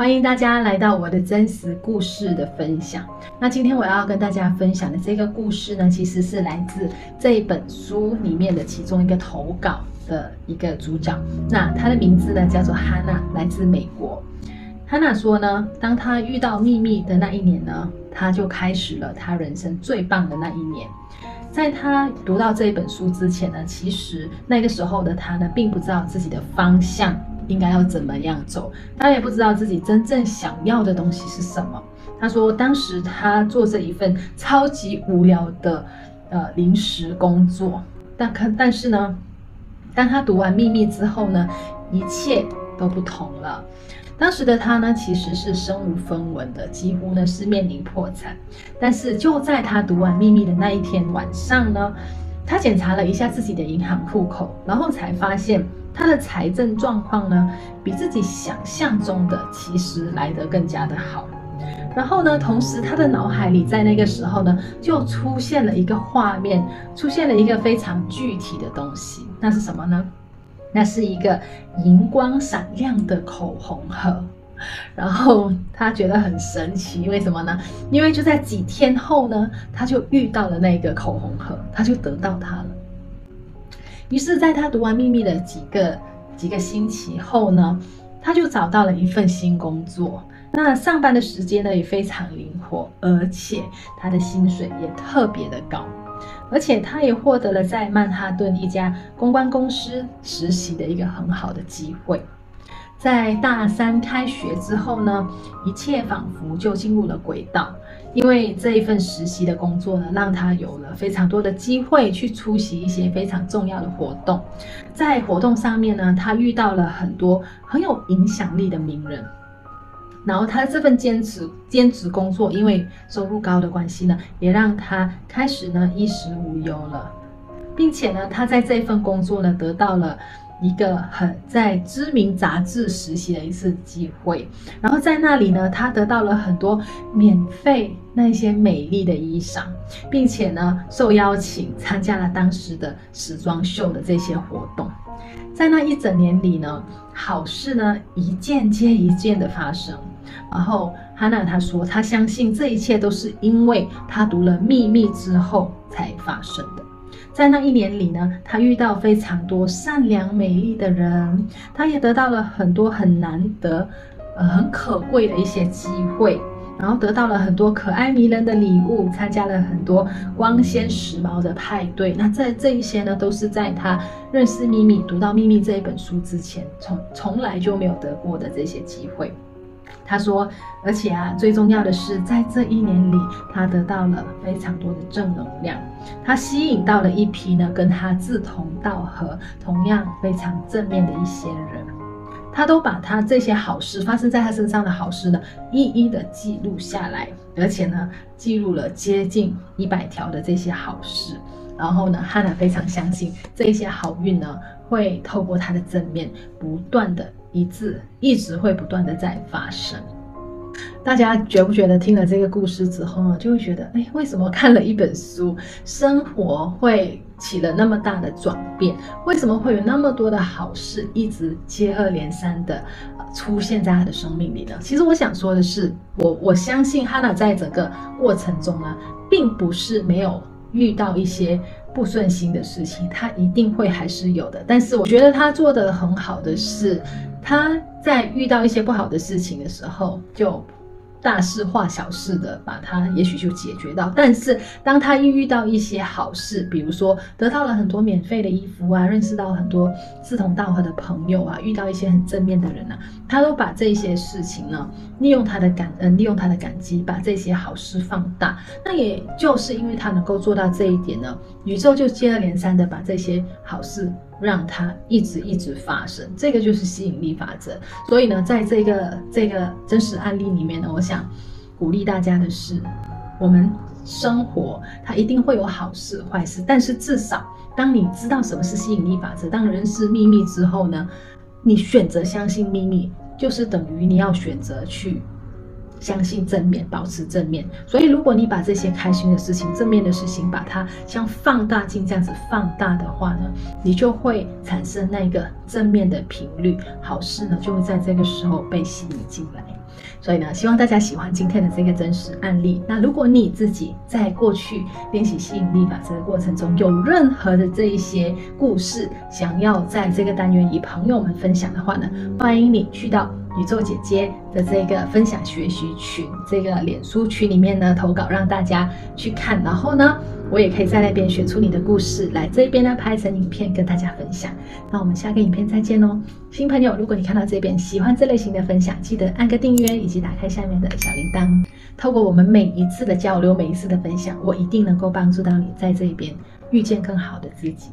欢迎大家来到我的真实故事的分享。那今天我要跟大家分享的这个故事呢，其实是来自这一本书里面的其中一个投稿的一个主角。那他的名字呢叫做哈娜，来自美国。哈娜说呢，当他遇到秘密的那一年呢，他就开始了他人生最棒的那一年。在他读到这一本书之前呢，其实那个时候的他呢，并不知道自己的方向。应该要怎么样走？他也不知道自己真正想要的东西是什么。他说，当时他做这一份超级无聊的呃临时工作，但可但是呢，当他读完《秘密》之后呢，一切都不同了。当时的他呢，其实是身无分文的，几乎呢是面临破产。但是就在他读完《秘密》的那一天晚上呢，他检查了一下自己的银行户口，然后才发现。他的财政状况呢，比自己想象中的其实来得更加的好。然后呢，同时他的脑海里在那个时候呢，就出现了一个画面，出现了一个非常具体的东西。那是什么呢？那是一个荧光闪亮的口红盒。然后他觉得很神奇，为什么呢？因为就在几天后呢，他就遇到了那个口红盒，他就得到它了。于是，在他读完秘密的几个几个星期后呢，他就找到了一份新工作。那上班的时间呢也非常灵活，而且他的薪水也特别的高，而且他也获得了在曼哈顿一家公关公司实习的一个很好的机会。在大三开学之后呢，一切仿佛就进入了轨道。因为这一份实习的工作呢，让他有了非常多的机会去出席一些非常重要的活动。在活动上面呢，他遇到了很多很有影响力的名人。然后他这份兼职兼职工作，因为收入高的关系呢，也让他开始呢衣食无忧了，并且呢，他在这份工作呢得到了。一个很在知名杂志实习的一次机会，然后在那里呢，他得到了很多免费那些美丽的衣裳，并且呢，受邀请参加了当时的时装秀的这些活动。在那一整年里呢，好事呢一件接一件的发生。然后哈娜她说，她相信这一切都是因为她读了秘密之后才发生的。在那一年里呢，他遇到非常多善良美丽的人，他也得到了很多很难得、呃很可贵的一些机会，然后得到了很多可爱迷人的礼物，参加了很多光鲜时髦的派对。那在这一些呢，都是在他认识秘密、读到秘密这一本书之前，从从来就没有得过的这些机会。他说，而且啊，最重要的是，在这一年里，他得到了非常多的正能量。他吸引到了一批呢，跟他志同道合、同样非常正面的一些人。他都把他这些好事发生在他身上的好事呢，一一的记录下来，而且呢，记录了接近一百条的这些好事。然后呢，汉娜非常相信这些好运呢，会透过他的正面不断的。一致一直会不断的在发生，大家觉不觉得听了这个故事之后呢，就会觉得，哎，为什么看了一本书，生活会起了那么大的转变？为什么会有那么多的好事一直接二连三的出现在他的生命里呢？其实我想说的是，我我相信哈娜在整个过程中呢，并不是没有遇到一些。不顺心的事情，他一定会还是有的。但是我觉得他做的很好的是，他在遇到一些不好的事情的时候，就。大事化小事的把它也许就解决到，但是当他一遇到一些好事，比如说得到了很多免费的衣服啊，认识到很多志同道合的朋友啊，遇到一些很正面的人啊，他都把这些事情呢，利用他的感恩，利用他的感激，把这些好事放大。那也就是因为他能够做到这一点呢，宇宙就接二连三的把这些好事。让它一直一直发生，这个就是吸引力法则。所以呢，在这个这个真实案例里面呢，我想鼓励大家的是，我们生活它一定会有好事坏事，但是至少当你知道什么是吸引力法则，当人是秘密之后呢，你选择相信秘密，就是等于你要选择去。相信正面，保持正面。所以，如果你把这些开心的事情、正面的事情，把它像放大镜这样子放大的话呢，你就会产生那个正面的频率，好事呢就会在这个时候被吸引进来。所以呢，希望大家喜欢今天的这个真实案例。那如果你自己在过去练习吸引力法则的过程中，有任何的这一些故事，想要在这个单元与朋友们分享的话呢，欢迎你去到宇宙姐姐的这个分享学习群，这个脸书群里面呢投稿，让大家去看。然后呢，我也可以在那边选出你的故事来这边呢拍成影片跟大家分享。那我们下个影片再见哦，新朋友，如果你看到这边喜欢这类型的分享，记得按个订阅以及打开下面的小铃铛。透过我们每一次的交流，每一次的分享，我一定能够帮助到你在这边遇见更好的自己。